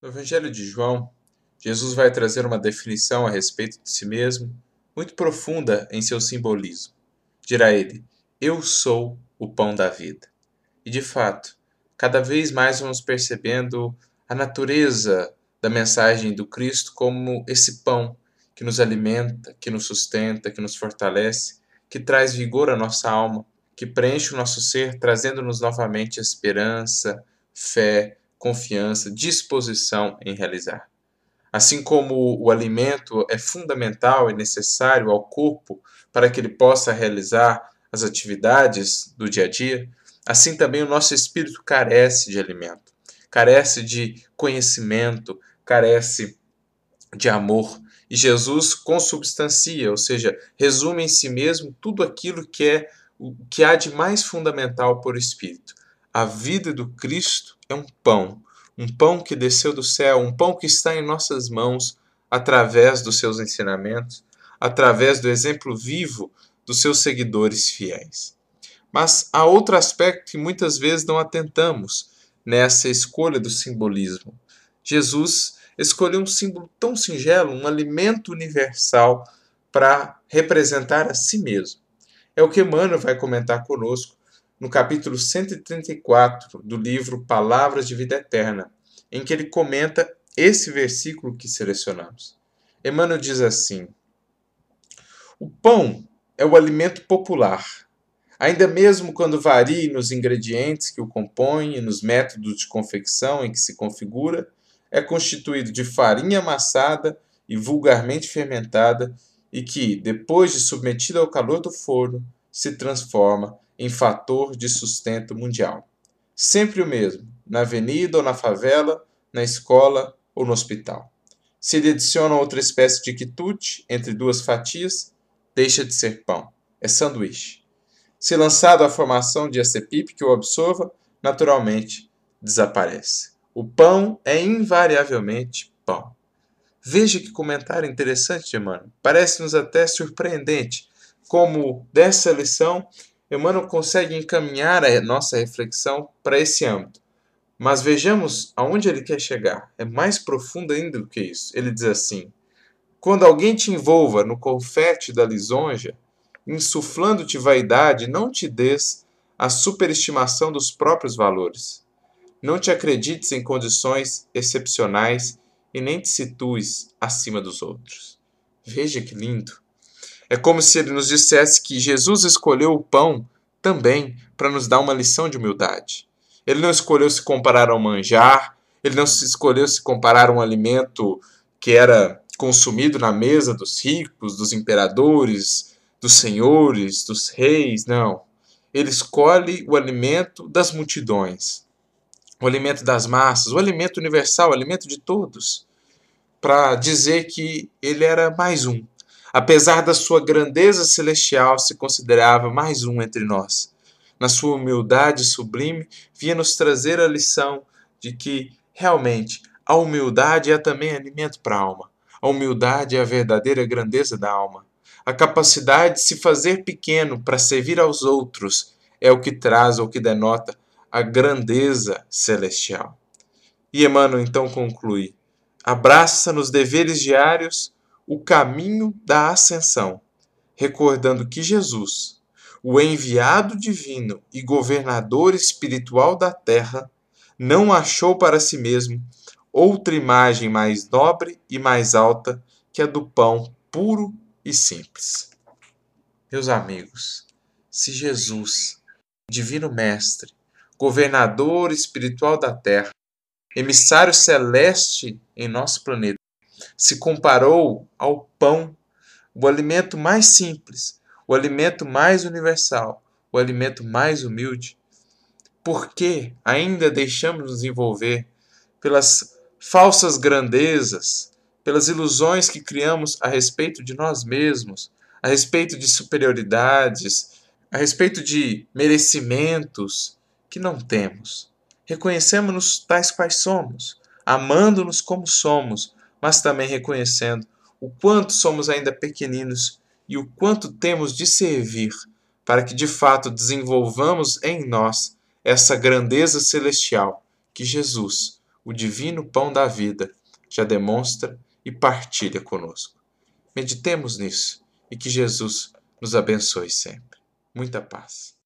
No Evangelho de João, Jesus vai trazer uma definição a respeito de si mesmo, muito profunda em seu simbolismo. Dirá ele: Eu sou o pão da vida. E de fato, cada vez mais vamos percebendo a natureza da mensagem do Cristo como esse pão que nos alimenta, que nos sustenta, que nos fortalece, que traz vigor à nossa alma, que preenche o nosso ser, trazendo-nos novamente esperança, fé, confiança, disposição em realizar. Assim como o alimento é fundamental e necessário ao corpo para que ele possa realizar as atividades do dia a dia, assim também o nosso espírito carece de alimento, carece de conhecimento, carece de amor. E Jesus consubstancia, ou seja, resume em si mesmo tudo aquilo que é o que há de mais fundamental por espírito. A vida do Cristo é um pão, um pão que desceu do céu, um pão que está em nossas mãos através dos seus ensinamentos, através do exemplo vivo dos seus seguidores fiéis. Mas há outro aspecto que muitas vezes não atentamos nessa escolha do simbolismo. Jesus escolheu um símbolo tão singelo, um alimento universal para representar a si mesmo. É o que Emmanuel vai comentar conosco no capítulo 134 do livro Palavras de Vida Eterna, em que ele comenta esse versículo que selecionamos. Emmanuel diz assim: O pão é o alimento popular, ainda mesmo quando varie nos ingredientes que o compõem e nos métodos de confecção em que se configura, é constituído de farinha amassada e vulgarmente fermentada e que, depois de submetida ao calor do forno, se transforma em fator de sustento mundial. Sempre o mesmo, na avenida ou na favela, na escola ou no hospital. Se ele adiciona outra espécie de quitute entre duas fatias, deixa de ser pão, é sanduíche. Se lançado a formação de acepip que o absorva, naturalmente desaparece. O pão é invariavelmente pão. Veja que comentário interessante, Emmanuel. Parece-nos até surpreendente como dessa lição Emmanuel consegue encaminhar a nossa reflexão para esse âmbito. Mas vejamos aonde ele quer chegar. É mais profundo ainda do que isso. Ele diz assim: Quando alguém te envolva no confete da lisonja, insuflando-te vaidade, não te des a superestimação dos próprios valores. Não te acredites em condições excepcionais e nem te situes acima dos outros. Veja que lindo! É como se ele nos dissesse que Jesus escolheu o pão também para nos dar uma lição de humildade. Ele não escolheu se comparar ao manjar, ele não se escolheu se comparar a um alimento que era consumido na mesa dos ricos, dos imperadores, dos senhores, dos reis, não. Ele escolhe o alimento das multidões, o alimento das massas, o alimento universal, o alimento de todos, para dizer que ele era mais um, Apesar da sua grandeza celestial, se considerava mais um entre nós. Na sua humildade sublime, vinha nos trazer a lição de que, realmente, a humildade é também alimento para a alma. A humildade é a verdadeira grandeza da alma. A capacidade de se fazer pequeno para servir aos outros é o que traz ou que denota a grandeza celestial. E Emmanuel então conclui: abraça nos deveres diários o caminho da ascensão, recordando que Jesus, o enviado divino e governador espiritual da terra, não achou para si mesmo outra imagem mais nobre e mais alta que a do pão puro e simples. Meus amigos, se Jesus, Divino Mestre, governador espiritual da terra, emissário celeste em nosso planeta, se comparou ao pão, o alimento mais simples, o alimento mais universal, o alimento mais humilde? Por que ainda deixamos nos envolver pelas falsas grandezas, pelas ilusões que criamos a respeito de nós mesmos, a respeito de superioridades, a respeito de merecimentos que não temos? Reconhecemos-nos tais quais somos, amando-nos como somos, mas também reconhecendo o quanto somos ainda pequeninos e o quanto temos de servir para que de fato desenvolvamos em nós essa grandeza celestial que Jesus, o divino pão da vida, já demonstra e partilha conosco. Meditemos nisso e que Jesus nos abençoe sempre. Muita paz.